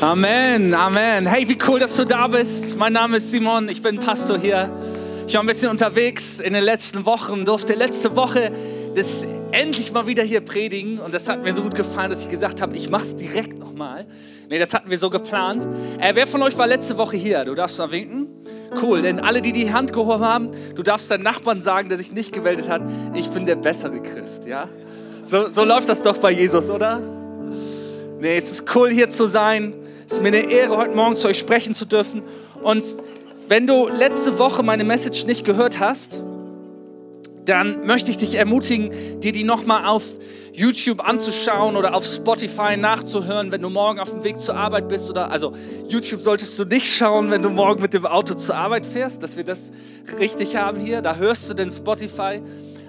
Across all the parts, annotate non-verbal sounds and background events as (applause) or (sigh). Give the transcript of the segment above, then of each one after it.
Amen, Amen. Hey, wie cool, dass du da bist. Mein Name ist Simon, ich bin Pastor hier. Ich war ein bisschen unterwegs in den letzten Wochen, durfte letzte Woche das endlich mal wieder hier predigen und das hat mir so gut gefallen, dass ich gesagt habe, ich mache es direkt nochmal. Nee, das hatten wir so geplant. Äh, wer von euch war letzte Woche hier? Du darfst mal winken. Cool, denn alle, die die Hand gehoben haben, du darfst deinen Nachbarn sagen, der sich nicht gemeldet hat, ich bin der bessere Christ, ja? So, so läuft das doch bei Jesus, oder? Nee, es ist cool hier zu sein. Es ist mir eine Ehre, heute Morgen zu euch sprechen zu dürfen. Und wenn du letzte Woche meine Message nicht gehört hast, dann möchte ich dich ermutigen, dir die nochmal auf YouTube anzuschauen oder auf Spotify nachzuhören, wenn du morgen auf dem Weg zur Arbeit bist. Oder also YouTube solltest du nicht schauen, wenn du morgen mit dem Auto zur Arbeit fährst, dass wir das richtig haben hier. Da hörst du den Spotify.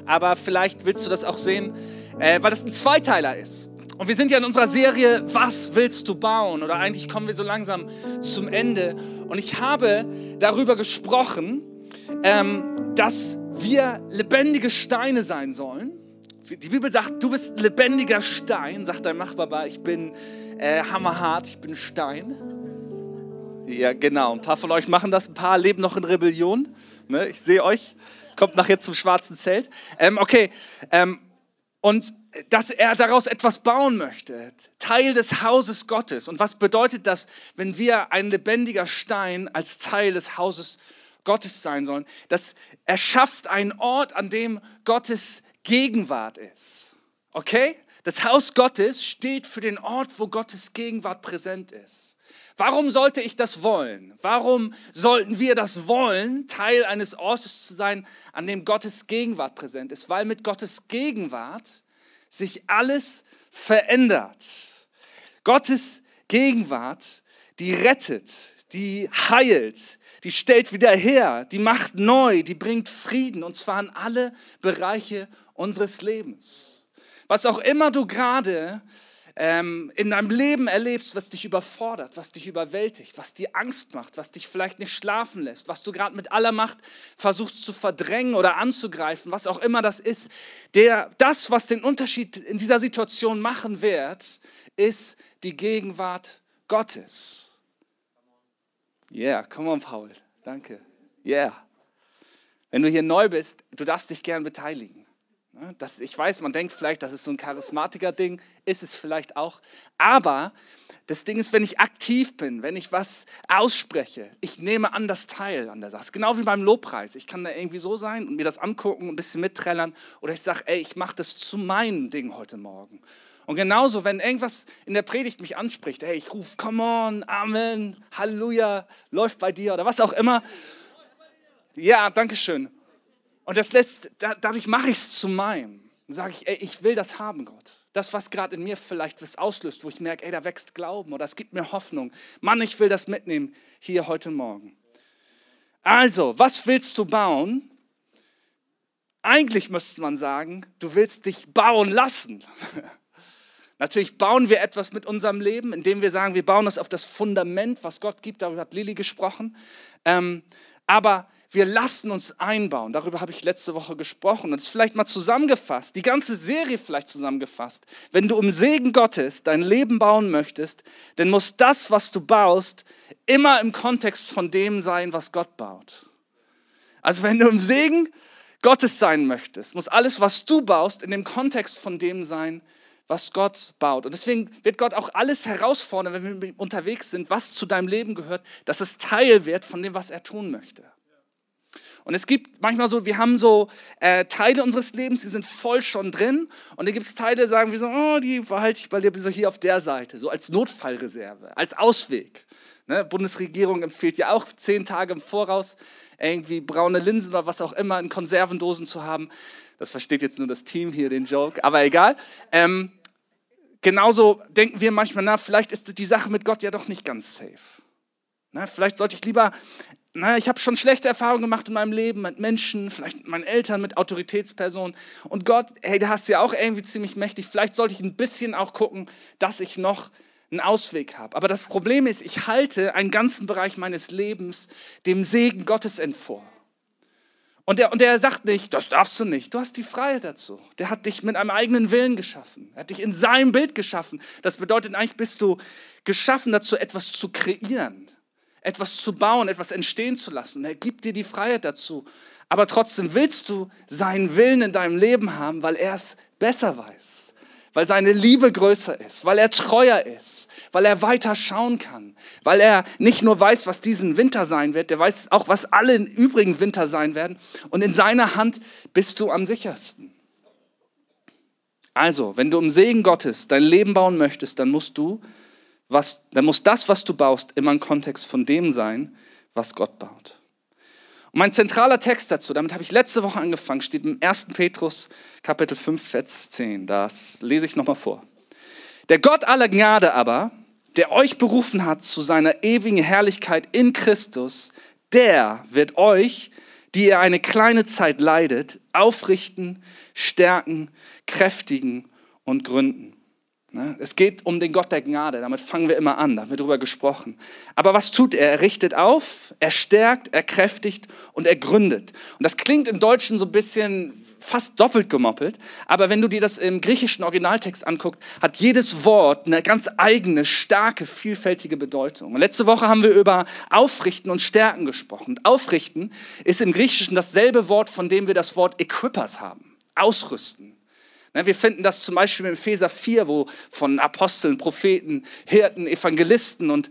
Aber vielleicht willst du das auch sehen, äh, weil das ein Zweiteiler ist. Und wir sind ja in unserer Serie, was willst du bauen? Oder eigentlich kommen wir so langsam zum Ende. Und ich habe darüber gesprochen, ähm, dass wir lebendige Steine sein sollen. Die Bibel sagt, du bist lebendiger Stein, sagt dein Nachbar, ich bin äh, hammerhart, ich bin Stein. Ja, genau. Ein paar von euch machen das, ein paar leben noch in Rebellion. Ne? Ich sehe euch. Kommt nachher zum schwarzen Zelt. Ähm, okay. Ähm, und dass er daraus etwas bauen möchte, Teil des Hauses Gottes. Und was bedeutet das, wenn wir ein lebendiger Stein als Teil des Hauses Gottes sein sollen? Das erschafft einen Ort, an dem Gottes Gegenwart ist. Okay? Das Haus Gottes steht für den Ort, wo Gottes Gegenwart präsent ist. Warum sollte ich das wollen? Warum sollten wir das wollen, Teil eines Ortes zu sein, an dem Gottes Gegenwart präsent ist? Weil mit Gottes Gegenwart sich alles verändert. Gottes Gegenwart, die rettet, die heilt, die stellt wieder her, die macht neu, die bringt Frieden und zwar in alle Bereiche unseres Lebens. Was auch immer du gerade ähm, in deinem Leben erlebst, was dich überfordert, was dich überwältigt, was dir Angst macht, was dich vielleicht nicht schlafen lässt, was du gerade mit aller Macht versuchst zu verdrängen oder anzugreifen, was auch immer das ist, der, das, was den Unterschied in dieser Situation machen wird, ist die Gegenwart Gottes. Yeah, come on, Paul. Danke. Yeah. Wenn du hier neu bist, du darfst dich gern beteiligen. Ne, das, ich weiß, man denkt vielleicht, das ist so ein Charismatiker-Ding, ist es vielleicht auch. Aber das Ding ist, wenn ich aktiv bin, wenn ich was ausspreche, ich nehme an das Teil an der Sache. Genau wie beim Lobpreis. Ich kann da irgendwie so sein und mir das angucken, ein bisschen mitträllern. Oder ich sage, ey, ich mache das zu meinem Ding heute Morgen. Und genauso, wenn irgendwas in der Predigt mich anspricht, hey, ich rufe, come on, Amen, Halleluja, läuft bei dir oder was auch immer. Ja, danke schön. Und das lässt, dadurch mache ich es zu meinem. Sage ich, ey, ich will das haben, Gott. Das, was gerade in mir vielleicht was auslöst, wo ich merke, ey, da wächst Glauben oder es gibt mir Hoffnung. Mann, ich will das mitnehmen hier heute Morgen. Also, was willst du bauen? Eigentlich müsste man sagen, du willst dich bauen lassen. (laughs) Natürlich bauen wir etwas mit unserem Leben, indem wir sagen, wir bauen das auf das Fundament, was Gott gibt. Darüber hat Lili gesprochen. Ähm, aber wir lassen uns einbauen. Darüber habe ich letzte Woche gesprochen. Und ist vielleicht mal zusammengefasst, die ganze Serie vielleicht zusammengefasst. Wenn du um Segen Gottes dein Leben bauen möchtest, dann muss das, was du baust, immer im Kontext von dem sein, was Gott baut. Also wenn du um Segen Gottes sein möchtest, muss alles, was du baust, in dem Kontext von dem sein, was Gott baut. Und deswegen wird Gott auch alles herausfordern, wenn wir unterwegs sind, was zu deinem Leben gehört, dass es Teil wird von dem, was er tun möchte. Und es gibt manchmal so, wir haben so äh, Teile unseres Lebens, die sind voll schon drin. Und da gibt es Teile, sagen wir so, oh, die behalte ich bei dir so hier auf der Seite, so als Notfallreserve, als Ausweg. Ne? Bundesregierung empfiehlt ja auch zehn Tage im Voraus irgendwie braune Linsen oder was auch immer in Konservendosen zu haben. Das versteht jetzt nur das Team hier, den Joke, aber egal. Ähm, genauso denken wir manchmal, na, vielleicht ist die Sache mit Gott ja doch nicht ganz safe. Na, vielleicht sollte ich lieber na, ich habe schon schlechte Erfahrungen gemacht in meinem Leben mit Menschen, vielleicht mit meinen Eltern, mit Autoritätspersonen. Und Gott, hey, da hast du ja auch irgendwie ziemlich mächtig. Vielleicht sollte ich ein bisschen auch gucken, dass ich noch einen Ausweg habe. Aber das Problem ist, ich halte einen ganzen Bereich meines Lebens dem Segen Gottes entvor. Und der, und der sagt nicht, das darfst du nicht. Du hast die Freiheit dazu. Der hat dich mit einem eigenen Willen geschaffen. Er hat dich in seinem Bild geschaffen. Das bedeutet eigentlich, bist du geschaffen dazu, etwas zu kreieren, etwas zu bauen, etwas entstehen zu lassen. Er gibt dir die Freiheit dazu. Aber trotzdem willst du seinen Willen in deinem Leben haben, weil er es besser weiß weil seine Liebe größer ist, weil er treuer ist, weil er weiter schauen kann, weil er nicht nur weiß, was diesen Winter sein wird, der weiß auch, was alle übrigen Winter sein werden. Und in seiner Hand bist du am sichersten. Also, wenn du im Segen Gottes dein Leben bauen möchtest, dann musst du, was, dann muss das, was du baust, immer im Kontext von dem sein, was Gott baut. Und mein zentraler Text dazu, damit habe ich letzte Woche angefangen, steht im 1. Petrus Kapitel 5, Vers 10. Das lese ich nochmal vor. Der Gott aller Gnade aber, der euch berufen hat zu seiner ewigen Herrlichkeit in Christus, der wird euch, die ihr eine kleine Zeit leidet, aufrichten, stärken, kräftigen und gründen. Ne? Es geht um den Gott der Gnade, damit fangen wir immer an, da haben wir drüber gesprochen. Aber was tut er? Er richtet auf, er stärkt, er kräftigt und er gründet. Und das klingt im Deutschen so ein bisschen fast doppelt gemoppelt, aber wenn du dir das im griechischen Originaltext anguckst, hat jedes Wort eine ganz eigene, starke, vielfältige Bedeutung. Und letzte Woche haben wir über Aufrichten und Stärken gesprochen. Und aufrichten ist im Griechischen dasselbe Wort, von dem wir das Wort Equippers haben. Ausrüsten. Ne, wir finden das zum Beispiel im Epheser 4, wo von Aposteln, Propheten, Hirten, Evangelisten und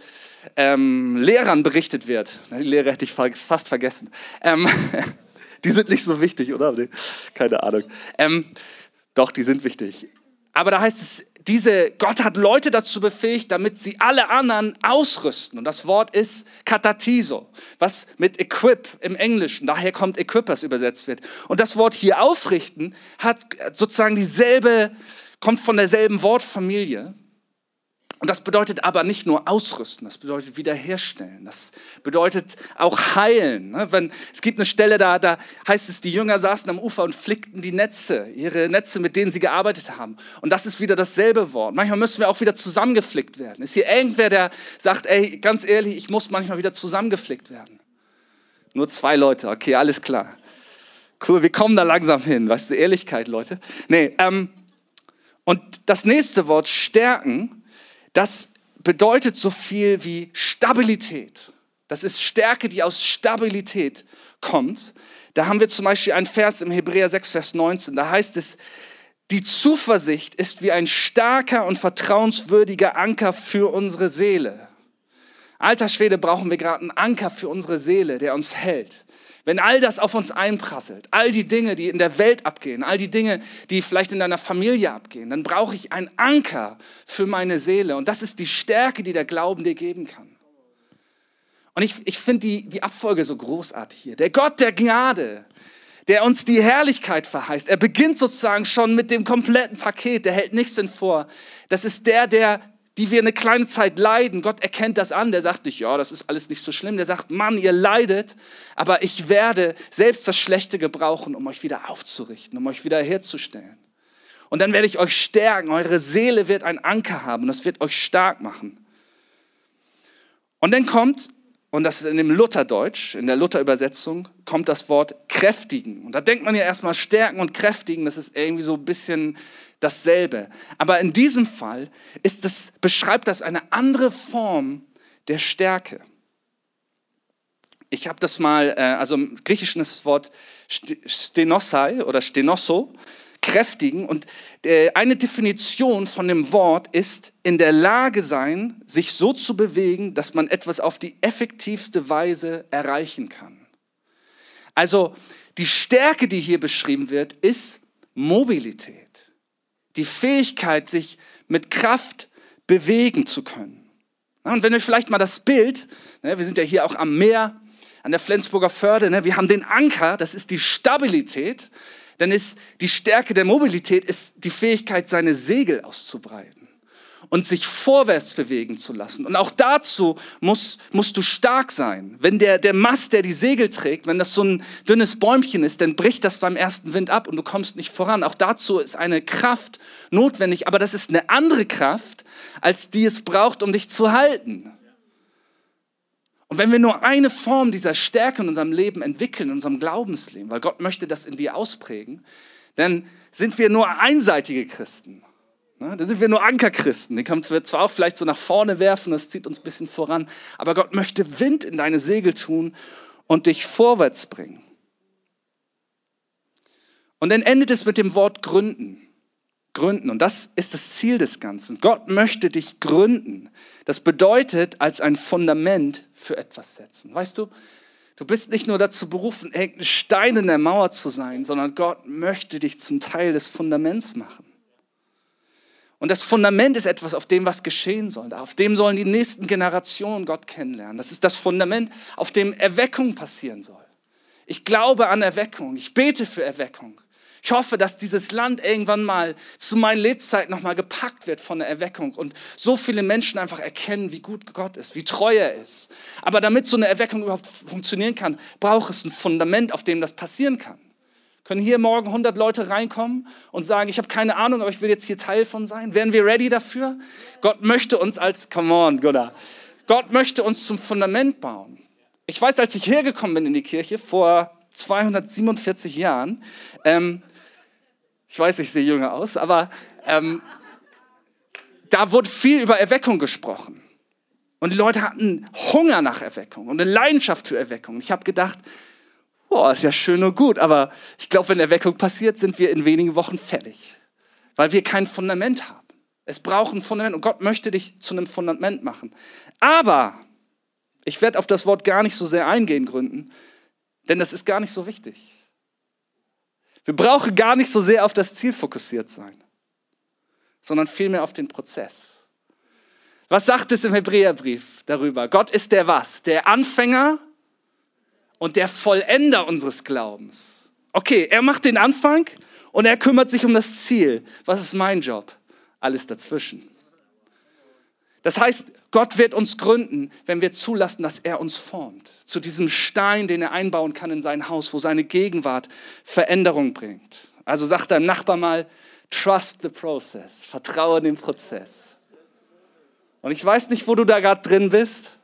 ähm, Lehrern berichtet wird. Ne, die Lehrer hätte ich fast vergessen. Ähm, (laughs) die sind nicht so wichtig, oder? Keine Ahnung. Ähm, doch, die sind wichtig. Aber da heißt es, diese, Gott hat Leute dazu befähigt, damit sie alle anderen ausrüsten. Und das Wort ist katatizo, was mit equip im Englischen, daher kommt equippers übersetzt wird. Und das Wort hier aufrichten hat sozusagen dieselbe, kommt von derselben Wortfamilie. Und das bedeutet aber nicht nur ausrüsten, das bedeutet wiederherstellen, das bedeutet auch heilen. Ne? Wenn, es gibt eine Stelle, da, da heißt es, die Jünger saßen am Ufer und flickten die Netze, ihre Netze, mit denen sie gearbeitet haben. Und das ist wieder dasselbe Wort. Manchmal müssen wir auch wieder zusammengeflickt werden. Ist hier irgendwer, der sagt, ey, ganz ehrlich, ich muss manchmal wieder zusammengeflickt werden? Nur zwei Leute, okay, alles klar. Cool, wir kommen da langsam hin. Weißt du, Ehrlichkeit, Leute. Nee, ähm, und das nächste Wort, stärken, das bedeutet so viel wie Stabilität. Das ist Stärke, die aus Stabilität kommt. Da haben wir zum Beispiel einen Vers im Hebräer 6, Vers 19. Da heißt es, die Zuversicht ist wie ein starker und vertrauenswürdiger Anker für unsere Seele. Alter Schwede brauchen wir gerade einen Anker für unsere Seele, der uns hält. Wenn all das auf uns einprasselt, all die Dinge, die in der Welt abgehen, all die Dinge, die vielleicht in deiner Familie abgehen, dann brauche ich einen Anker für meine Seele. Und das ist die Stärke, die der Glauben dir geben kann. Und ich, ich finde die, die Abfolge so großartig hier. Der Gott der Gnade, der uns die Herrlichkeit verheißt. Er beginnt sozusagen schon mit dem kompletten Paket, der hält nichts denn vor. Das ist der, der die wir eine kleine Zeit leiden, Gott erkennt das an, der sagt nicht, ja, das ist alles nicht so schlimm, der sagt, Mann, ihr leidet, aber ich werde selbst das Schlechte gebrauchen, um euch wieder aufzurichten, um euch wieder herzustellen. Und dann werde ich euch stärken, eure Seele wird einen Anker haben, das wird euch stark machen. Und dann kommt, und das ist in dem Lutherdeutsch, in der Luther-Übersetzung, kommt das Wort kräftigen. Und da denkt man ja erstmal stärken und kräftigen, das ist irgendwie so ein bisschen dasselbe. Aber in diesem Fall ist das, beschreibt das eine andere Form der Stärke. Ich habe das mal, äh, also im Griechischen ist das Wort stenosai oder stenosso, kräftigen. Und äh, eine Definition von dem Wort ist in der Lage sein, sich so zu bewegen, dass man etwas auf die effektivste Weise erreichen kann. Also die Stärke, die hier beschrieben wird, ist Mobilität die Fähigkeit, sich mit Kraft bewegen zu können. Und wenn wir vielleicht mal das Bild, ne, wir sind ja hier auch am Meer, an der Flensburger Förde, ne, wir haben den Anker, das ist die Stabilität, dann ist die Stärke der Mobilität ist die Fähigkeit, seine Segel auszubreiten und sich vorwärts bewegen zu lassen. Und auch dazu musst, musst du stark sein. Wenn der, der Mast, der die Segel trägt, wenn das so ein dünnes Bäumchen ist, dann bricht das beim ersten Wind ab und du kommst nicht voran. Auch dazu ist eine Kraft notwendig, aber das ist eine andere Kraft, als die es braucht, um dich zu halten. Und wenn wir nur eine Form dieser Stärke in unserem Leben entwickeln, in unserem Glaubensleben, weil Gott möchte das in dir ausprägen, dann sind wir nur einseitige Christen. Ne? Dann sind wir nur Ankerchristen. Die können wir zwar auch vielleicht so nach vorne werfen, das zieht uns ein bisschen voran, aber Gott möchte Wind in deine Segel tun und dich vorwärts bringen. Und dann endet es mit dem Wort gründen gründen. Und das ist das Ziel des Ganzen. Gott möchte dich gründen. Das bedeutet, als ein Fundament für etwas setzen. Weißt du, du bist nicht nur dazu berufen, irgendein Stein in der Mauer zu sein, sondern Gott möchte dich zum Teil des Fundaments machen. Und das Fundament ist etwas, auf dem was geschehen soll. Auf dem sollen die nächsten Generationen Gott kennenlernen. Das ist das Fundament, auf dem Erweckung passieren soll. Ich glaube an Erweckung. Ich bete für Erweckung. Ich hoffe, dass dieses Land irgendwann mal zu meinen Lebzeiten nochmal gepackt wird von der Erweckung und so viele Menschen einfach erkennen, wie gut Gott ist, wie treu er ist. Aber damit so eine Erweckung überhaupt funktionieren kann, braucht es ein Fundament, auf dem das passieren kann. Können hier morgen 100 Leute reinkommen und sagen, ich habe keine Ahnung, aber ich will jetzt hier Teil von sein? Wären wir ready dafür? Gott möchte uns als, come on, Gunnar, Gott möchte uns zum Fundament bauen. Ich weiß, als ich hergekommen bin in die Kirche vor 247 Jahren, ähm, ich weiß, ich sehe jünger aus, aber ähm, da wurde viel über Erweckung gesprochen. Und die Leute hatten Hunger nach Erweckung und eine Leidenschaft für Erweckung. Ich habe gedacht, boah, ist ja schön und gut, aber ich glaube, wenn Erweckung passiert, sind wir in wenigen Wochen fertig, weil wir kein Fundament haben. Es braucht ein Fundament und Gott möchte dich zu einem Fundament machen. Aber ich werde auf das Wort gar nicht so sehr eingehen, Gründen, denn das ist gar nicht so wichtig. Wir brauchen gar nicht so sehr auf das Ziel fokussiert sein, sondern vielmehr auf den Prozess. Was sagt es im Hebräerbrief darüber? Gott ist der was? Der Anfänger und der Vollender unseres Glaubens. Okay, er macht den Anfang und er kümmert sich um das Ziel. Was ist mein Job? Alles dazwischen. Das heißt, Gott wird uns gründen, wenn wir zulassen, dass er uns formt. Zu diesem Stein, den er einbauen kann in sein Haus, wo seine Gegenwart Veränderung bringt. Also sagt deinem Nachbar mal, trust the process, vertraue dem Prozess. Und ich weiß nicht, wo du da gerade drin bist,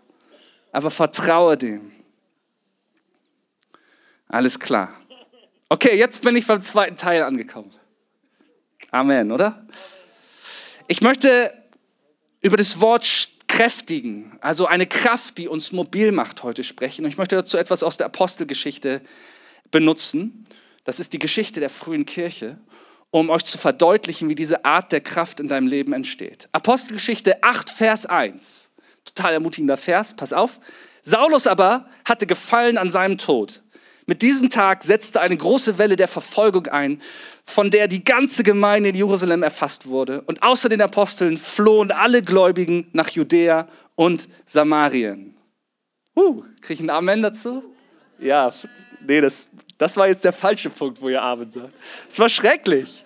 aber vertraue dem. Alles klar. Okay, jetzt bin ich beim zweiten Teil angekommen. Amen, oder? Ich möchte über das Wort kräftigen, also eine Kraft, die uns mobil macht, heute sprechen. Und ich möchte dazu etwas aus der Apostelgeschichte benutzen. Das ist die Geschichte der frühen Kirche, um euch zu verdeutlichen, wie diese Art der Kraft in deinem Leben entsteht. Apostelgeschichte 8, Vers 1. Total ermutigender Vers, pass auf. Saulus aber hatte Gefallen an seinem Tod. Mit diesem Tag setzte eine große Welle der Verfolgung ein, von der die ganze Gemeinde in Jerusalem erfasst wurde. Und außer den Aposteln flohen alle Gläubigen nach Judäa und Samarien. Uh, kriege ich einen Amen dazu? Ja, nee, das, das war jetzt der falsche Punkt, wo ihr Amen sagt. Es war schrecklich.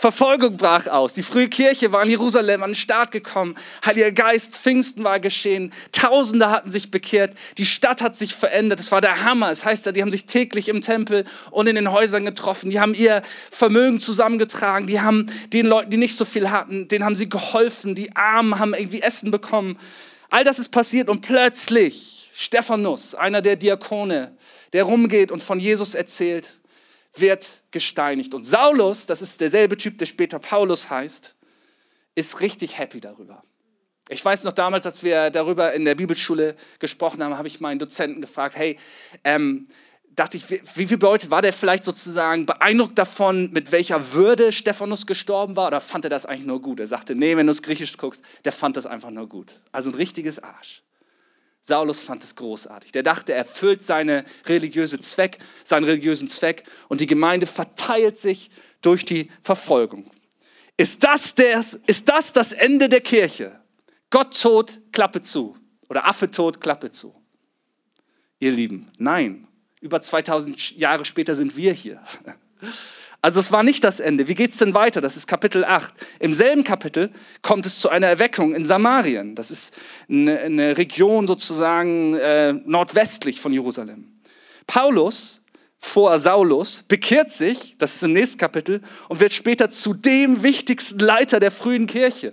Verfolgung brach aus. Die frühe Kirche war in Jerusalem an den Start gekommen. Heiliger Geist, Pfingsten war geschehen. Tausende hatten sich bekehrt. Die Stadt hat sich verändert. Es war der Hammer. Es heißt ja, die haben sich täglich im Tempel und in den Häusern getroffen. Die haben ihr Vermögen zusammengetragen. Die haben den Leuten, die nicht so viel hatten, denen haben sie geholfen. Die Armen haben irgendwie Essen bekommen. All das ist passiert und plötzlich Stephanus, einer der Diakone, der rumgeht und von Jesus erzählt, wird gesteinigt. Und Saulus, das ist derselbe Typ, der später Paulus heißt, ist richtig happy darüber. Ich weiß noch damals, als wir darüber in der Bibelschule gesprochen haben, habe ich meinen Dozenten gefragt, hey, ähm, dachte ich, wie, viele Leute war der vielleicht sozusagen beeindruckt davon, mit welcher Würde Stephanus gestorben war? Oder fand er das eigentlich nur gut? Er sagte, nee, wenn du es griechisch guckst, der fand das einfach nur gut. Also ein richtiges Arsch. Saulus fand es großartig. Der dachte, er erfüllt seine religiöse Zweck, seinen religiösen Zweck und die Gemeinde verteilt sich durch die Verfolgung. Ist das, das, ist das das Ende der Kirche? Gott tot, Klappe zu. Oder Affe tot, Klappe zu. Ihr Lieben, nein. Über 2000 Jahre später sind wir hier. Also es war nicht das Ende. Wie geht es denn weiter? Das ist Kapitel 8. Im selben Kapitel kommt es zu einer Erweckung in Samarien. Das ist eine, eine Region sozusagen äh, nordwestlich von Jerusalem. Paulus vor Saulus bekehrt sich, das ist im nächsten Kapitel, und wird später zu dem wichtigsten Leiter der frühen Kirche.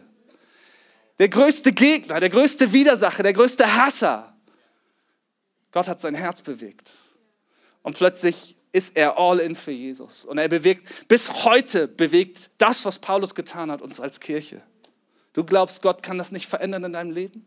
Der größte Gegner, der größte Widersacher, der größte Hasser Gott hat sein Herz bewegt. Und plötzlich ist er all in für Jesus. Und er bewegt, bis heute bewegt das, was Paulus getan hat, uns als Kirche. Du glaubst, Gott kann das nicht verändern in deinem Leben?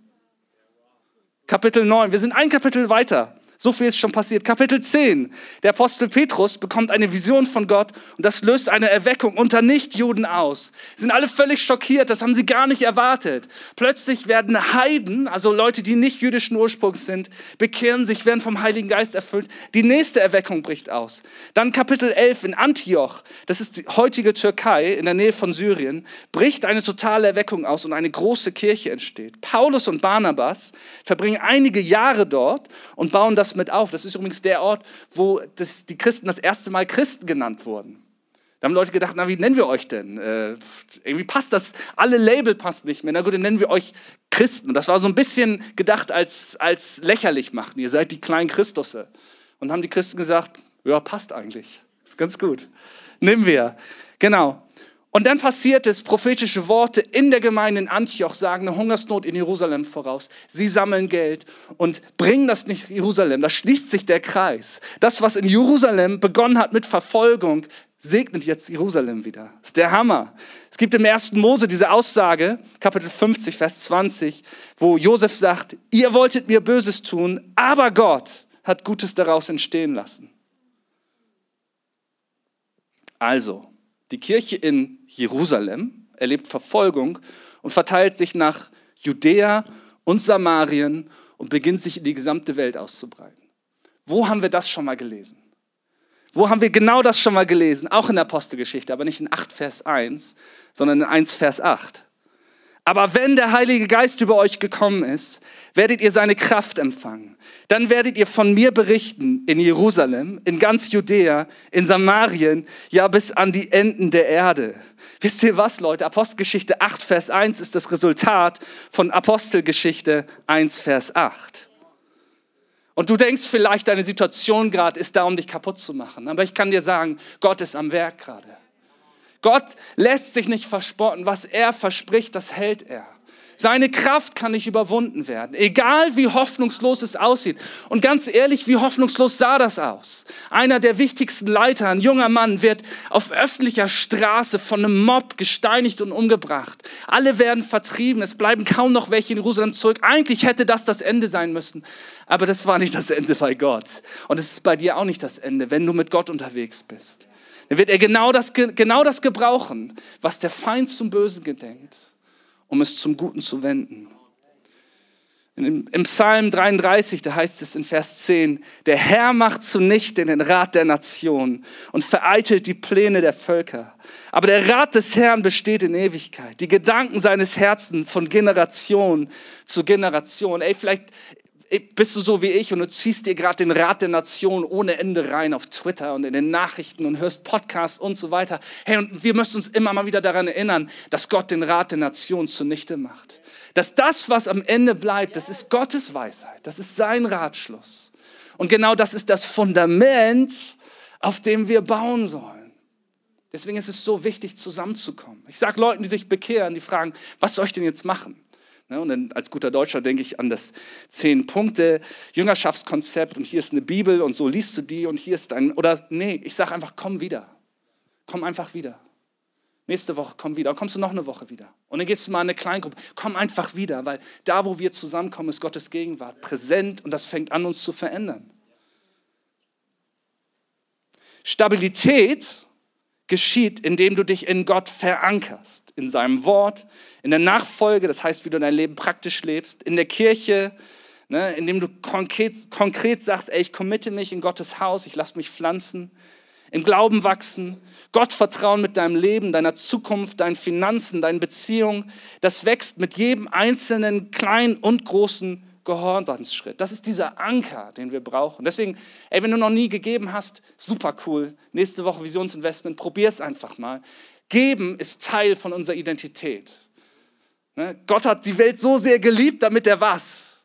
Kapitel 9, wir sind ein Kapitel weiter. So viel ist schon passiert. Kapitel 10. Der Apostel Petrus bekommt eine Vision von Gott und das löst eine Erweckung unter Nichtjuden aus. Sie sind alle völlig schockiert, das haben sie gar nicht erwartet. Plötzlich werden Heiden, also Leute, die nicht jüdischen Ursprungs sind, bekehren sich, werden vom Heiligen Geist erfüllt. Die nächste Erweckung bricht aus. Dann Kapitel 11 in Antioch, das ist die heutige Türkei in der Nähe von Syrien, bricht eine totale Erweckung aus und eine große Kirche entsteht. Paulus und Barnabas verbringen einige Jahre dort und bauen das mit auf. Das ist übrigens der Ort, wo das, die Christen das erste Mal Christen genannt wurden. Da haben Leute gedacht, na, wie nennen wir euch denn? Äh, irgendwie passt das, alle Label passt nicht mehr. Na gut, dann nennen wir euch Christen. Das war so ein bisschen gedacht als, als lächerlich machen. Ihr seid die kleinen Christusse. Und haben die Christen gesagt, ja, passt eigentlich. Ist ganz gut. Nehmen wir. Genau. Und dann passiert es, prophetische Worte in der Gemeinde in Antioch sagen eine Hungersnot in Jerusalem voraus. Sie sammeln Geld und bringen das nicht Jerusalem. Da schließt sich der Kreis. Das, was in Jerusalem begonnen hat mit Verfolgung, segnet jetzt Jerusalem wieder. Das ist der Hammer. Es gibt im ersten Mose diese Aussage, Kapitel 50, Vers 20, wo Josef sagt, ihr wolltet mir Böses tun, aber Gott hat Gutes daraus entstehen lassen. Also, die Kirche in Jerusalem erlebt Verfolgung und verteilt sich nach Judäa und Samarien und beginnt sich in die gesamte Welt auszubreiten. Wo haben wir das schon mal gelesen? Wo haben wir genau das schon mal gelesen? Auch in der Apostelgeschichte, aber nicht in 8 Vers 1, sondern in 1 Vers 8. Aber wenn der Heilige Geist über euch gekommen ist, werdet ihr seine Kraft empfangen. Dann werdet ihr von mir berichten in Jerusalem, in ganz Judäa, in Samarien, ja bis an die Enden der Erde. Wisst ihr was, Leute? Apostelgeschichte 8, Vers 1 ist das Resultat von Apostelgeschichte 1, Vers 8. Und du denkst vielleicht, deine Situation gerade ist da, um dich kaputt zu machen. Aber ich kann dir sagen, Gott ist am Werk gerade. Gott lässt sich nicht verspotten. Was er verspricht, das hält er. Seine Kraft kann nicht überwunden werden, egal wie hoffnungslos es aussieht. Und ganz ehrlich, wie hoffnungslos sah das aus? Einer der wichtigsten Leiter, ein junger Mann, wird auf öffentlicher Straße von einem Mob gesteinigt und umgebracht. Alle werden vertrieben, es bleiben kaum noch welche in Jerusalem zurück. Eigentlich hätte das das Ende sein müssen, aber das war nicht das Ende bei Gott. Und es ist bei dir auch nicht das Ende, wenn du mit Gott unterwegs bist dann wird er genau das, genau das gebrauchen, was der Feind zum Bösen gedenkt, um es zum Guten zu wenden. Im, Psalm 33, da heißt es in Vers 10, der Herr macht zunichte den Rat der Nationen und vereitelt die Pläne der Völker. Aber der Rat des Herrn besteht in Ewigkeit. Die Gedanken seines Herzens von Generation zu Generation. Ey, vielleicht bist du so wie ich und du ziehst dir gerade den Rat der Nation ohne Ende rein auf Twitter und in den Nachrichten und hörst Podcasts und so weiter. Hey, und wir müssen uns immer mal wieder daran erinnern, dass Gott den Rat der Nation zunichte macht. Dass das, was am Ende bleibt, das ist Gottes Weisheit, das ist sein Ratschluss. Und genau das ist das Fundament, auf dem wir bauen sollen. Deswegen ist es so wichtig, zusammenzukommen. Ich sage Leuten, die sich bekehren, die fragen, was soll ich denn jetzt machen? Ne, und dann als guter Deutscher denke ich an das zehn Punkte Jüngerschaftskonzept und hier ist eine Bibel und so liest du die und hier ist ein oder nee, ich sage einfach komm wieder. Komm einfach wieder. Nächste Woche komm wieder. Und kommst du noch eine Woche wieder. Und dann gehst du mal in eine Kleingruppe. Komm einfach wieder, weil da, wo wir zusammenkommen, ist Gottes Gegenwart präsent und das fängt an, uns zu verändern. Stabilität geschieht, indem du dich in Gott verankerst, in seinem Wort, in der Nachfolge, das heißt, wie du dein Leben praktisch lebst, in der Kirche, ne, indem du konkret, konkret sagst, ey, ich committe mich in Gottes Haus, ich lasse mich pflanzen, im Glauben wachsen, Gott vertrauen mit deinem Leben, deiner Zukunft, deinen Finanzen, deinen Beziehungen, das wächst mit jedem einzelnen kleinen und großen Gehorsamsschritt. Das ist dieser Anker, den wir brauchen. Deswegen, ey, wenn du noch nie gegeben hast, super cool. Nächste Woche Visionsinvestment, probier es einfach mal. Geben ist Teil von unserer Identität. Ne? Gott hat die Welt so sehr geliebt, damit er was?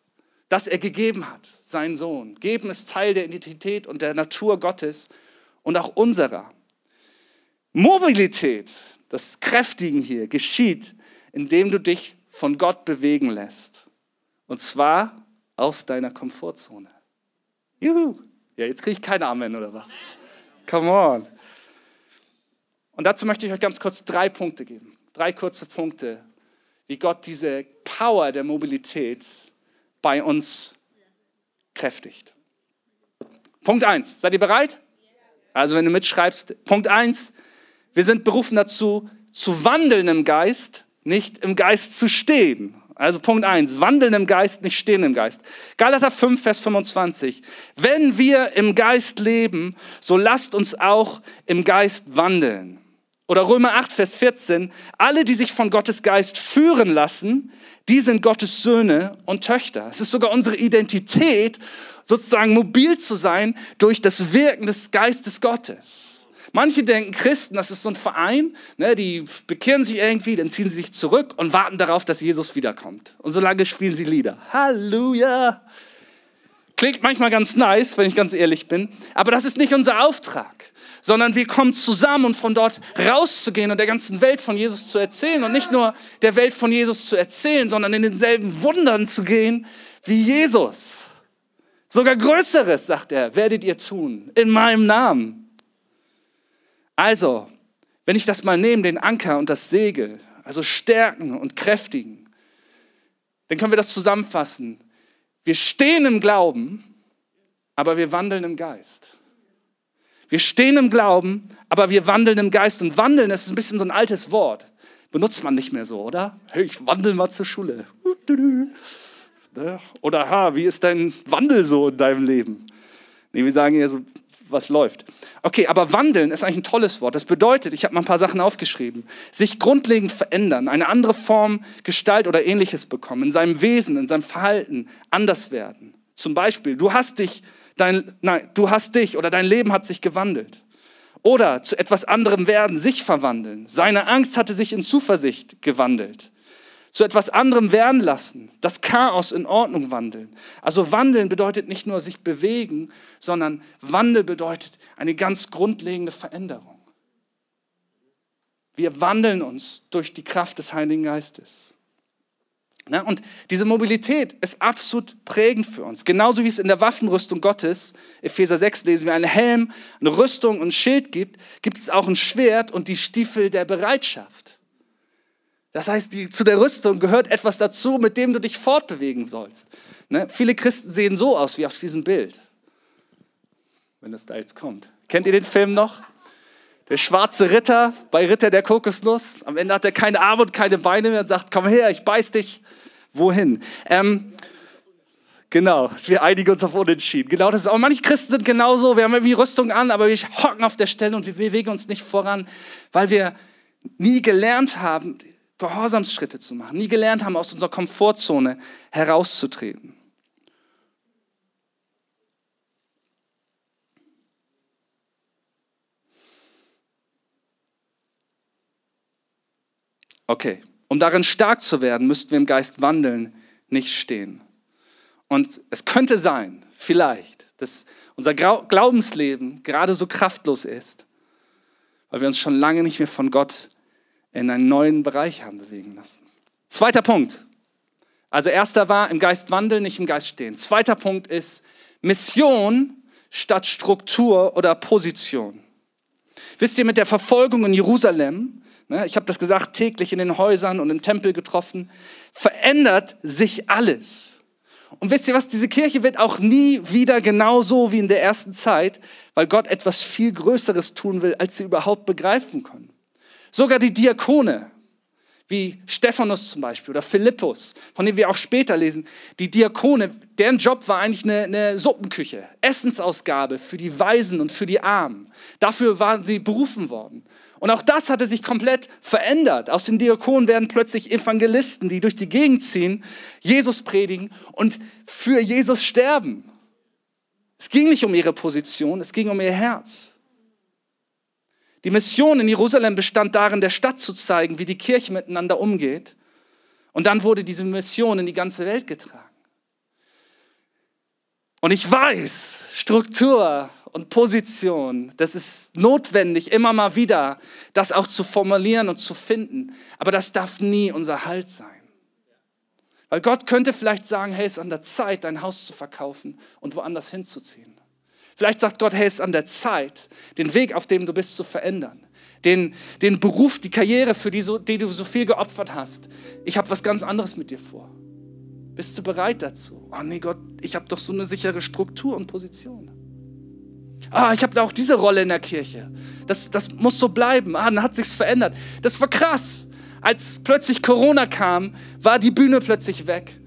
Dass er gegeben hat, seinen Sohn. Geben ist Teil der Identität und der Natur Gottes und auch unserer. Mobilität, das Kräftigen hier, geschieht, indem du dich von Gott bewegen lässt. Und zwar aus deiner Komfortzone. Juhu. Ja, jetzt kriege ich kein Amen oder was? Come on. Und dazu möchte ich euch ganz kurz drei Punkte geben. Drei kurze Punkte, wie Gott diese Power der Mobilität bei uns kräftigt. Punkt eins. Seid ihr bereit? Also wenn du mitschreibst, Punkt eins. Wir sind berufen dazu, zu wandeln im Geist, nicht im Geist zu stehen. Also Punkt eins: wandeln im Geist, nicht stehen im Geist. Galater 5, Vers 25. Wenn wir im Geist leben, so lasst uns auch im Geist wandeln. Oder Römer 8, Vers 14. Alle, die sich von Gottes Geist führen lassen, die sind Gottes Söhne und Töchter. Es ist sogar unsere Identität, sozusagen mobil zu sein durch das Wirken des Geistes Gottes. Manche denken, Christen, das ist so ein Verein, ne, die bekehren sich irgendwie, dann ziehen sie sich zurück und warten darauf, dass Jesus wiederkommt. Und solange spielen sie Lieder. Halleluja! Klingt manchmal ganz nice, wenn ich ganz ehrlich bin, aber das ist nicht unser Auftrag sondern wir kommen zusammen und von dort rauszugehen und der ganzen Welt von Jesus zu erzählen und nicht nur der Welt von Jesus zu erzählen, sondern in denselben Wundern zu gehen wie Jesus. Sogar Größeres, sagt er, werdet ihr tun, in meinem Namen. Also, wenn ich das mal nehme, den Anker und das Segel, also stärken und kräftigen, dann können wir das zusammenfassen. Wir stehen im Glauben, aber wir wandeln im Geist. Wir stehen im Glauben, aber wir wandeln im Geist. Und wandeln ist ein bisschen so ein altes Wort. Benutzt man nicht mehr so, oder? Hey, ich wandel mal zur Schule. Oder, ha, wie ist dein Wandel so in deinem Leben? Nee, wir sagen ja so, was läuft. Okay, aber wandeln ist eigentlich ein tolles Wort. Das bedeutet, ich habe mal ein paar Sachen aufgeschrieben, sich grundlegend verändern, eine andere Form, Gestalt oder ähnliches bekommen, in seinem Wesen, in seinem Verhalten anders werden. Zum Beispiel, du hast dich dein, nein, du hast dich oder dein Leben hat sich gewandelt. Oder zu etwas anderem werden, sich verwandeln. Seine Angst hatte sich in Zuversicht gewandelt. Zu etwas anderem werden lassen, das Chaos in Ordnung wandeln. Also wandeln bedeutet nicht nur sich bewegen, sondern Wandel bedeutet eine ganz grundlegende Veränderung. Wir wandeln uns durch die Kraft des Heiligen Geistes. Ne? Und diese Mobilität ist absolut prägend für uns. Genauso wie es in der Waffenrüstung Gottes, Epheser 6 lesen wir, einen Helm, eine Rüstung und ein Schild gibt, gibt es auch ein Schwert und die Stiefel der Bereitschaft. Das heißt, die, zu der Rüstung gehört etwas dazu, mit dem du dich fortbewegen sollst. Ne? Viele Christen sehen so aus wie auf diesem Bild. Wenn das da jetzt kommt. Kennt ihr den Film noch? Der schwarze Ritter bei Ritter der Kokosnuss. Am Ende hat er keine Arme und keine Beine mehr und sagt, komm her, ich beiß dich. Wohin? Ähm, genau, wir einigen uns auf Unentschieden. Genau das ist auch. Manche Christen sind genauso. Wir haben irgendwie Rüstung an, aber wir hocken auf der Stelle und wir bewegen uns nicht voran, weil wir nie gelernt haben, Gehorsamsschritte zu machen, nie gelernt haben, aus unserer Komfortzone herauszutreten. Okay, um darin stark zu werden, müssten wir im Geist wandeln, nicht stehen. Und es könnte sein, vielleicht, dass unser Glaubensleben gerade so kraftlos ist, weil wir uns schon lange nicht mehr von Gott in einen neuen Bereich haben bewegen lassen. Zweiter Punkt. Also erster war im Geist wandeln, nicht im Geist stehen. Zweiter Punkt ist Mission statt Struktur oder Position. Wisst ihr, mit der Verfolgung in Jerusalem Ne, ich habe das gesagt, täglich in den Häusern und im Tempel getroffen, verändert sich alles. Und wisst ihr was, diese Kirche wird auch nie wieder genauso wie in der ersten Zeit, weil Gott etwas viel Größeres tun will, als sie überhaupt begreifen können. Sogar die Diakone, wie Stephanus zum Beispiel oder Philippus, von dem wir auch später lesen, die Diakone, deren Job war eigentlich eine, eine, Suppenküche, Essensausgabe für die Weisen und für die Armen. Dafür waren sie berufen worden. Und auch das hatte sich komplett verändert. Aus den Diakonen werden plötzlich Evangelisten, die durch die Gegend ziehen, Jesus predigen und für Jesus sterben. Es ging nicht um ihre Position, es ging um ihr Herz. Die Mission in Jerusalem bestand darin, der Stadt zu zeigen, wie die Kirche miteinander umgeht. Und dann wurde diese Mission in die ganze Welt getragen. Und ich weiß, Struktur und Position, das ist notwendig, immer mal wieder das auch zu formulieren und zu finden. Aber das darf nie unser Halt sein. Weil Gott könnte vielleicht sagen, hey, es ist an der Zeit, dein Haus zu verkaufen und woanders hinzuziehen. Vielleicht sagt Gott, hey, es ist an der Zeit, den Weg, auf dem du bist, zu verändern. Den, den Beruf, die Karriere, für die, so, die du so viel geopfert hast. Ich habe was ganz anderes mit dir vor. Bist du bereit dazu? Oh nee, Gott, ich habe doch so eine sichere Struktur und Position. Ah, ich habe da auch diese Rolle in der Kirche. Das, das muss so bleiben. Ah, dann hat sich's verändert. Das war krass. Als plötzlich Corona kam, war die Bühne plötzlich weg.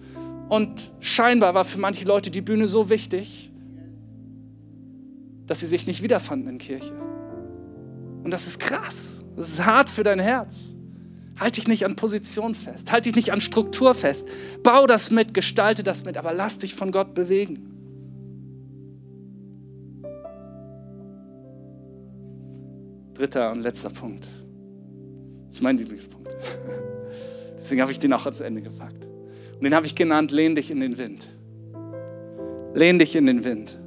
Und scheinbar war für manche Leute die Bühne so wichtig, dass sie sich nicht wiederfanden in Kirche. Und das ist krass. Das ist hart für dein Herz. Halt dich nicht an Position fest. Halt dich nicht an Struktur fest. Bau das mit, gestalte das mit, aber lass dich von Gott bewegen. Dritter und letzter Punkt. Das ist mein Lieblingspunkt. (laughs) Deswegen habe ich den auch ans Ende gepackt. Und den habe ich genannt, lehn dich in den Wind. Lehn dich in den Wind.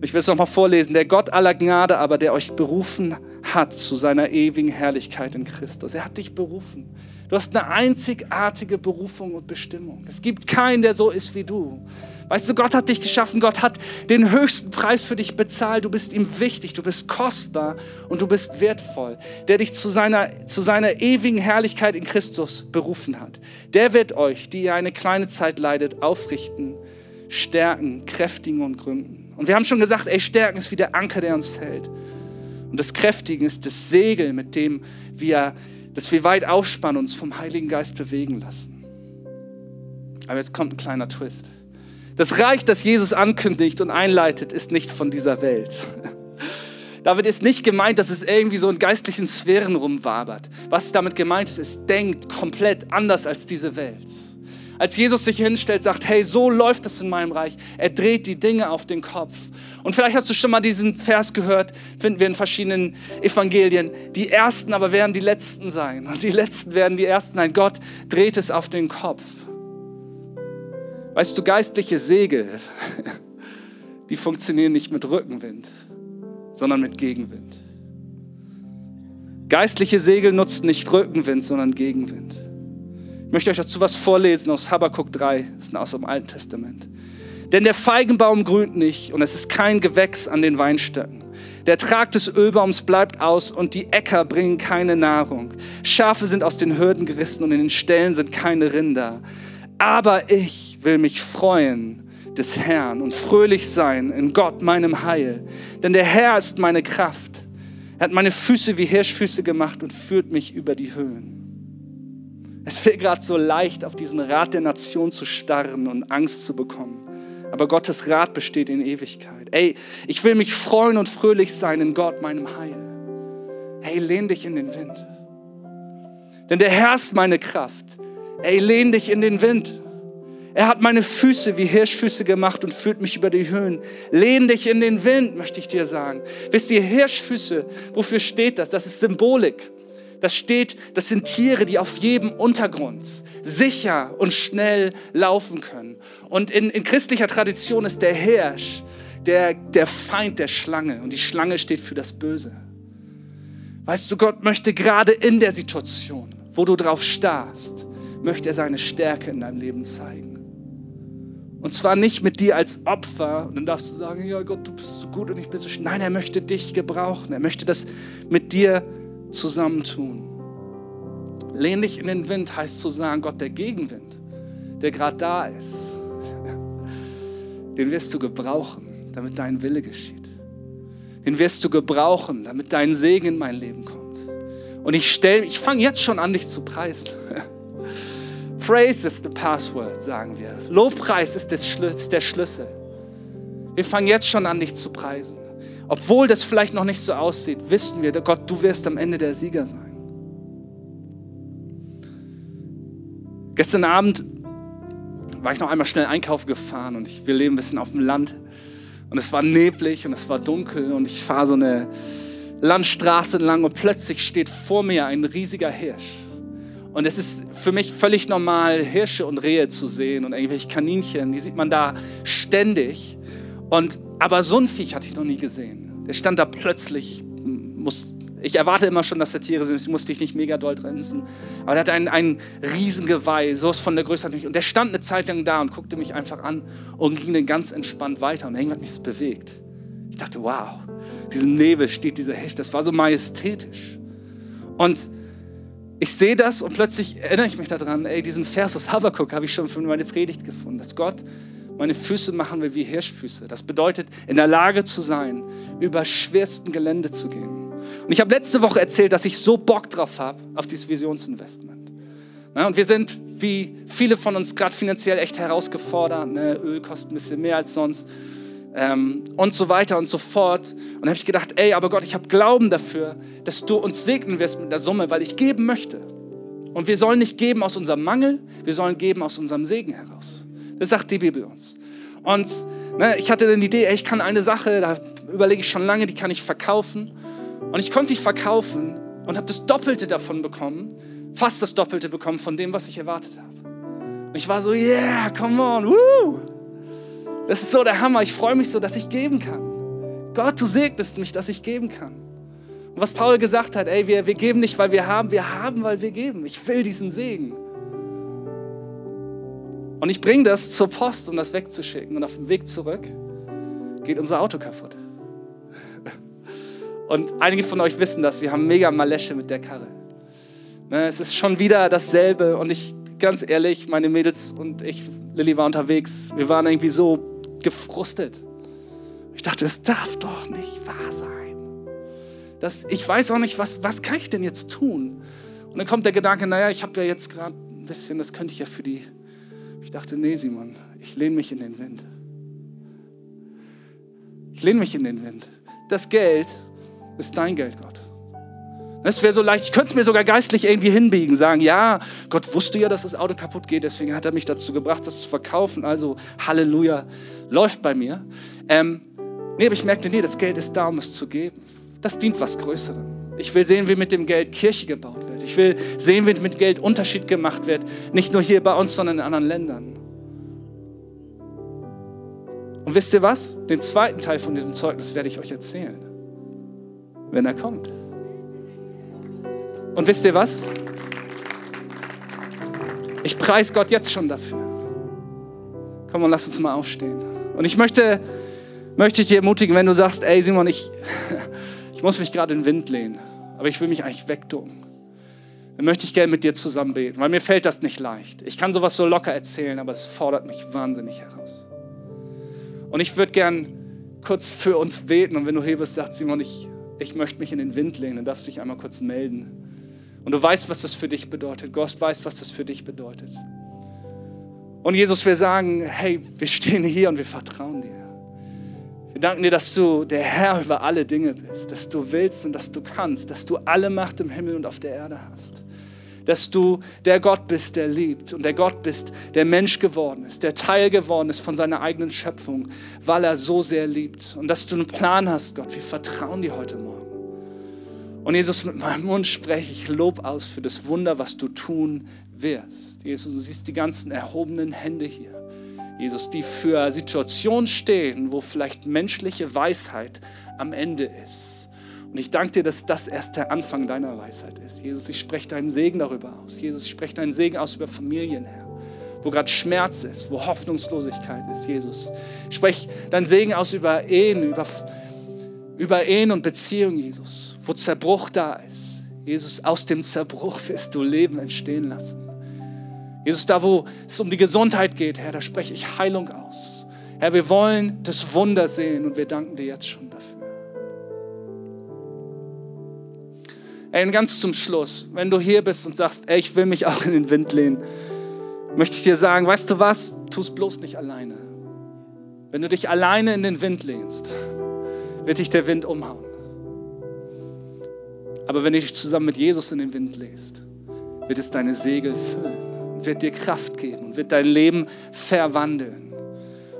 Ich will es nochmal vorlesen. Der Gott aller Gnade aber, der euch berufen hat zu seiner ewigen Herrlichkeit in Christus. Er hat dich berufen. Du hast eine einzigartige Berufung und Bestimmung. Es gibt keinen, der so ist wie du. Weißt du, Gott hat dich geschaffen, Gott hat den höchsten Preis für dich bezahlt. Du bist ihm wichtig, du bist kostbar und du bist wertvoll. Der dich zu seiner, zu seiner ewigen Herrlichkeit in Christus berufen hat. Der wird euch, die ihr eine kleine Zeit leidet, aufrichten, stärken, kräftigen und gründen. Und wir haben schon gesagt, ey, Stärken ist wie der Anker, der uns hält. Und das Kräftigen ist das Segel, mit dem wir, dass wir weit aufspannen uns vom Heiligen Geist bewegen lassen. Aber jetzt kommt ein kleiner Twist. Das Reich, das Jesus ankündigt und einleitet, ist nicht von dieser Welt. (laughs) Damit ist nicht gemeint, dass es irgendwie so in geistlichen Sphären rumwabert. Was damit gemeint ist, es denkt komplett anders als diese Welt. Als Jesus sich hinstellt, sagt, hey, so läuft es in meinem Reich. Er dreht die Dinge auf den Kopf. Und vielleicht hast du schon mal diesen Vers gehört, finden wir in verschiedenen Evangelien. Die Ersten aber werden die Letzten sein. Und die Letzten werden die Ersten sein. Gott dreht es auf den Kopf. Weißt du, geistliche Segel, (laughs) die funktionieren nicht mit Rückenwind, sondern mit Gegenwind. Geistliche Segel nutzen nicht Rückenwind, sondern Gegenwind. Ich möchte euch dazu was vorlesen aus Habakkuk 3, das ist aus dem Alten Testament. Denn der Feigenbaum grünt nicht und es ist kein Gewächs an den Weinstöcken. Der Trag des Ölbaums bleibt aus und die Äcker bringen keine Nahrung. Schafe sind aus den Hürden gerissen und in den Ställen sind keine Rinder. Aber ich will mich freuen des Herrn und fröhlich sein in Gott, meinem Heil. Denn der Herr ist meine Kraft. Er hat meine Füße wie Hirschfüße gemacht und führt mich über die Höhen. Es wäre gerade so leicht, auf diesen Rat der Nation zu starren und Angst zu bekommen. Aber Gottes Rat besteht in Ewigkeit. Ey, ich will mich freuen und fröhlich sein in Gott, meinem Heil. Hey, lehn dich in den Wind. Denn der Herr ist meine Kraft. Ey, lehn dich in den Wind. Er hat meine Füße wie Hirschfüße gemacht und führt mich über die Höhen. Lehn dich in den Wind, möchte ich dir sagen. Wisst ihr, Hirschfüße, wofür steht das? Das ist Symbolik. Das steht, das sind Tiere, die auf jedem Untergrund sicher und schnell laufen können. Und in, in christlicher Tradition ist der Hirsch der, der Feind der Schlange und die Schlange steht für das Böse. Weißt du, Gott möchte gerade in der Situation, wo du drauf starrst, möchte er seine Stärke in deinem Leben zeigen. Und zwar nicht mit dir als Opfer. Und dann darfst du sagen, ja Gott, du bist so gut und ich bin so schön. Nein, er möchte dich gebrauchen. Er möchte das mit dir zusammentun. Lehn dich in den Wind heißt zu sagen, Gott, der Gegenwind, der gerade da ist, den wirst du gebrauchen, damit dein Wille geschieht. Den wirst du gebrauchen, damit dein Segen in mein Leben kommt. Und ich ich fange jetzt schon an, dich zu preisen. (laughs) Praise is the password, sagen wir. Lobpreis ist der Schlüssel. Wir fangen jetzt schon an, dich zu preisen. Obwohl das vielleicht noch nicht so aussieht, wissen wir, Gott, du wirst am Ende der Sieger sein. Gestern Abend war ich noch einmal schnell einkaufen gefahren und ich, wir leben ein bisschen auf dem Land und es war neblig und es war dunkel und ich fahre so eine Landstraße lang und plötzlich steht vor mir ein riesiger Hirsch. Und es ist für mich völlig normal, Hirsche und Rehe zu sehen und irgendwelche Kaninchen, die sieht man da ständig. Und, aber so ein Viech hatte ich noch nie gesehen. Der stand da plötzlich, muss Ich erwarte immer schon, dass da Tiere sind, ich musste dich nicht mega doll bremsen. Aber der hatte einen, einen riesen Geweih, sowas von der Größe hat mich. Und der stand eine Zeit lang da und guckte mich einfach an und ging dann ganz entspannt weiter. Und irgendwann hat mich das bewegt. Ich dachte, wow, diesem Nebel steht dieser Hecht. Das war so majestätisch. Und ich sehe das und plötzlich erinnere ich mich daran, ey, diesen Vers aus Habakkuk habe ich schon für meine Predigt gefunden, dass Gott meine Füße machen will wie Hirschfüße. Das bedeutet, in der Lage zu sein, über schwerstem Gelände zu gehen. Und ich habe letzte Woche erzählt, dass ich so Bock drauf habe, auf dieses Visionsinvestment. Ja, und wir sind, wie viele von uns, gerade finanziell echt herausgefordert. Ne? Öl kostet ein bisschen mehr als sonst. Ähm, und so weiter und so fort. Und da habe ich gedacht, ey, aber Gott, ich habe Glauben dafür, dass du uns segnen wirst mit der Summe, weil ich geben möchte. Und wir sollen nicht geben aus unserem Mangel, wir sollen geben aus unserem Segen heraus. Das sagt die Bibel uns. Und ne, ich hatte dann die Idee, ich kann eine Sache, da überlege ich schon lange, die kann ich verkaufen. Und ich konnte die verkaufen und habe das Doppelte davon bekommen, fast das Doppelte bekommen von dem, was ich erwartet habe. Und ich war so, yeah, come on, woo! Das ist so der Hammer. Ich freue mich so, dass ich geben kann. Gott, du segnest mich, dass ich geben kann. Und was Paul gesagt hat, ey, wir, wir geben nicht, weil wir haben, wir haben, weil wir geben. Ich will diesen Segen. Und ich bringe das zur Post, um das wegzuschicken. Und auf dem Weg zurück geht unser Auto kaputt. Und einige von euch wissen das, wir haben mega Malesche mit der Karre. Ne, es ist schon wieder dasselbe und ich, ganz ehrlich, meine Mädels und ich, Lilly war unterwegs, wir waren irgendwie so gefrustet. Ich dachte, das darf doch nicht wahr sein. Das, ich weiß auch nicht, was, was kann ich denn jetzt tun? Und dann kommt der Gedanke, naja, ich habe ja jetzt gerade ein bisschen, das könnte ich ja für die. Ich dachte, nee, Simon, ich lehne mich in den Wind. Ich lehne mich in den Wind. Das Geld ist dein Geld, Gott. Das wäre so leicht. Ich könnte es mir sogar geistlich irgendwie hinbiegen, sagen, ja, Gott wusste ja, dass das Auto kaputt geht, deswegen hat er mich dazu gebracht, das zu verkaufen. Also Halleluja, läuft bei mir. Ähm, nee, aber ich merkte, nee, das Geld ist da, um es zu geben. Das dient was Größerem. Ich will sehen, wie mit dem Geld Kirche gebaut wird. Ich will sehen, wie mit Geld Unterschied gemacht wird. Nicht nur hier bei uns, sondern in anderen Ländern. Und wisst ihr was? Den zweiten Teil von diesem Zeugnis werde ich euch erzählen wenn er kommt. Und wisst ihr was? Ich preise Gott jetzt schon dafür. Komm und lass uns mal aufstehen. Und ich möchte, möchte dich ermutigen, wenn du sagst, ey Simon, ich, ich muss mich gerade in den Wind lehnen, aber ich will mich eigentlich wegducken. Dann möchte ich gerne mit dir zusammen beten, weil mir fällt das nicht leicht. Ich kann sowas so locker erzählen, aber es fordert mich wahnsinnig heraus. Und ich würde gern kurz für uns beten und wenn du hier bist, sagt Simon, ich, ich möchte mich in den Wind legen, dann darfst du dich einmal kurz melden. Und du weißt, was das für dich bedeutet. Gott weiß, was das für dich bedeutet. Und Jesus, wir sagen, hey, wir stehen hier und wir vertrauen dir. Wir danken dir, dass du der Herr über alle Dinge bist, dass du willst und dass du kannst, dass du alle Macht im Himmel und auf der Erde hast dass du der Gott bist, der liebt und der Gott bist, der Mensch geworden ist, der Teil geworden ist von seiner eigenen Schöpfung, weil er so sehr liebt. Und dass du einen Plan hast, Gott. Wir vertrauen dir heute Morgen. Und Jesus, mit meinem Mund spreche ich Lob aus für das Wunder, was du tun wirst. Jesus, du siehst die ganzen erhobenen Hände hier. Jesus, die für Situationen stehen, wo vielleicht menschliche Weisheit am Ende ist und ich danke dir, dass das erst der Anfang deiner Weisheit ist. Jesus, ich spreche deinen Segen darüber aus. Jesus, ich spreche deinen Segen aus über Familien, Herr. Wo gerade Schmerz ist, wo Hoffnungslosigkeit ist, Jesus. Ich spreche deinen Segen aus über Ehen, über, über Ehen und Beziehungen, Jesus. Wo Zerbruch da ist. Jesus, aus dem Zerbruch wirst du Leben entstehen lassen. Jesus, da wo es um die Gesundheit geht, Herr, da spreche ich Heilung aus. Herr, wir wollen das Wunder sehen und wir danken dir jetzt schon dafür. Ey, und ganz zum Schluss, wenn du hier bist und sagst, ey, ich will mich auch in den Wind lehnen, möchte ich dir sagen, weißt du was? Tu es bloß nicht alleine. Wenn du dich alleine in den Wind lehnst, (laughs) wird dich der Wind umhauen. Aber wenn du dich zusammen mit Jesus in den Wind lässt, wird es deine Segel füllen und wird dir Kraft geben und wird dein Leben verwandeln.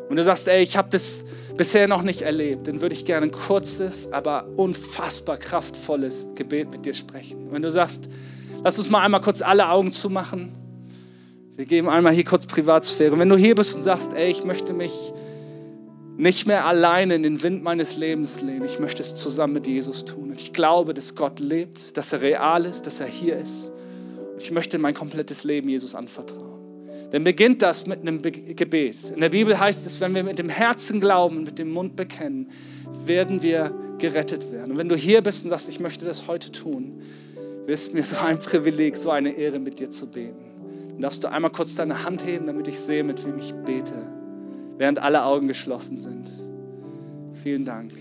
Und du sagst, ey, ich habe das bisher noch nicht erlebt, dann würde ich gerne ein kurzes, aber unfassbar kraftvolles Gebet mit dir sprechen. Wenn du sagst, lass uns mal einmal kurz alle Augen zumachen. Wir geben einmal hier kurz Privatsphäre. Wenn du hier bist und sagst, ey, ich möchte mich nicht mehr alleine in den Wind meines Lebens lehnen. Ich möchte es zusammen mit Jesus tun. Und ich glaube, dass Gott lebt, dass er real ist, dass er hier ist. Ich möchte mein komplettes Leben Jesus anvertrauen. Dann beginnt das mit einem Gebet. In der Bibel heißt es, wenn wir mit dem Herzen glauben mit dem Mund bekennen, werden wir gerettet werden. Und wenn du hier bist und sagst, ich möchte das heute tun, ist mir so ein Privileg, so eine Ehre, mit dir zu beten. Dann darfst du einmal kurz deine Hand heben, damit ich sehe, mit wem ich bete während alle Augen geschlossen sind. Vielen Dank.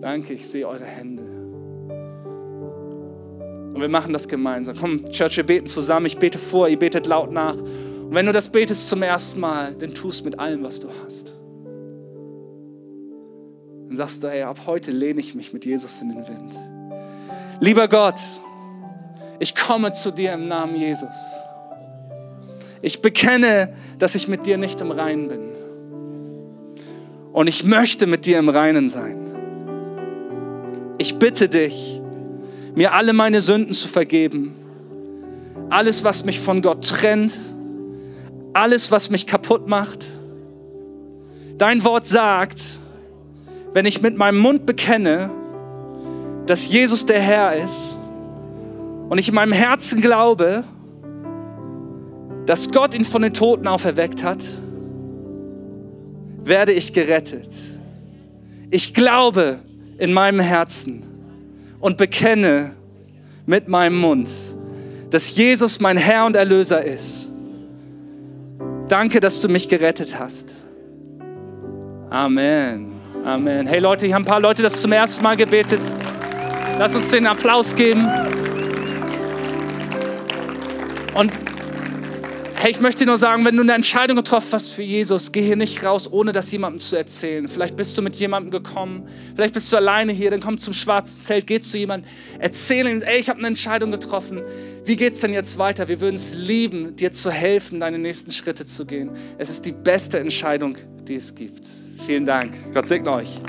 Danke, ich sehe eure Hände. Und wir machen das gemeinsam. Komm, Church, wir beten zusammen. Ich bete vor, ihr betet laut nach. Und wenn du das betest zum ersten Mal, dann tust mit allem, was du hast. Dann sagst du, hey, ab heute lehne ich mich mit Jesus in den Wind. Lieber Gott, ich komme zu dir im Namen Jesus. Ich bekenne, dass ich mit dir nicht im Reinen bin. Und ich möchte mit dir im Reinen sein. Ich bitte dich, mir alle meine Sünden zu vergeben. Alles, was mich von Gott trennt. Alles, was mich kaputt macht. Dein Wort sagt, wenn ich mit meinem Mund bekenne, dass Jesus der Herr ist und ich in meinem Herzen glaube, dass Gott ihn von den Toten auferweckt hat, werde ich gerettet. Ich glaube in meinem Herzen und bekenne mit meinem Mund, dass Jesus mein Herr und Erlöser ist. Danke, dass du mich gerettet hast. Amen. Amen. Hey Leute, hier haben ein paar Leute das zum ersten Mal gebetet. Lass uns den Applaus geben. Und Hey, ich möchte dir nur sagen, wenn du eine Entscheidung getroffen hast für Jesus, geh hier nicht raus, ohne das jemandem zu erzählen. Vielleicht bist du mit jemandem gekommen, vielleicht bist du alleine hier, dann komm zum schwarzen Zelt, geh zu jemandem, erzähl ihm, ey, ich habe eine Entscheidung getroffen. Wie geht's denn jetzt weiter? Wir würden es lieben, dir zu helfen, deine nächsten Schritte zu gehen. Es ist die beste Entscheidung, die es gibt. Vielen Dank. Gott segne euch.